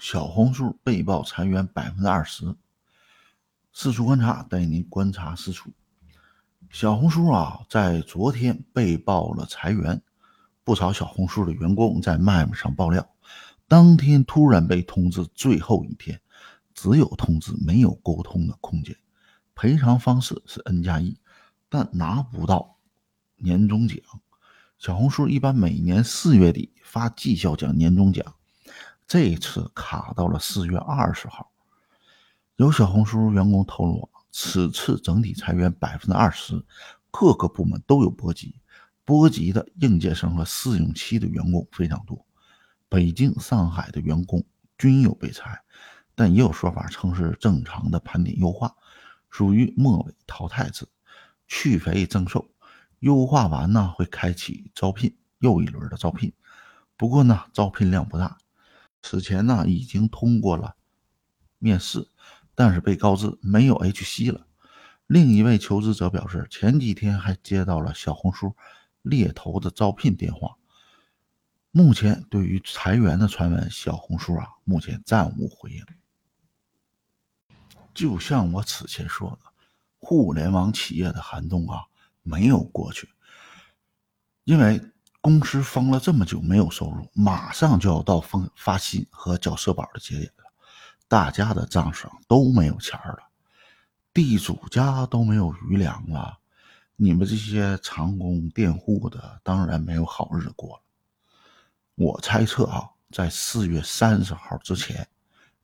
小红书被曝裁员百分之二十，四处观察带您观察四处。小红书啊，在昨天被曝了裁员，不少小红书的员工在麦麦上爆料，当天突然被通知最后一天，只有通知没有沟通的空间，赔偿方式是 N 加一，但拿不到年终奖。小红书一般每年四月底发绩效奖、年终奖。这一次卡到了四月二十号。有小红书员工透露，此次整体裁员百分之二十，各个部门都有波及。波及的应届生和试用期的员工非常多，北京、上海的员工均有被裁，但也有说法称是正常的盘点优化，属于末尾淘汰制，去肥增瘦，优化完呢会开启招聘又一轮的招聘，不过呢招聘量不大。此前呢已经通过了面试，但是被告知没有 HC 了。另一位求职者表示，前几天还接到了小红书猎头的招聘电话。目前对于裁员的传闻，小红书啊目前暂无回应。就像我此前说的，互联网企业的寒冬啊没有过去，因为。公司封了这么久没有收入，马上就要到封发薪和缴社保的节点了，大家的账上都没有钱了，地主家都没有余粮了，你们这些长工佃户的当然没有好日子过了。我猜测啊，在四月三十号之前，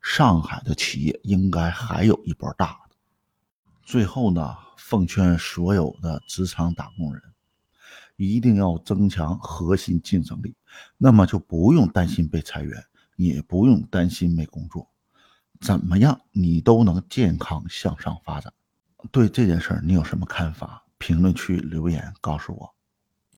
上海的企业应该还有一波大的。最后呢，奉劝所有的职场打工人。一定要增强核心竞争力，那么就不用担心被裁员，也不用担心没工作，怎么样你都能健康向上发展。对这件事儿你有什么看法？评论区留言告诉我。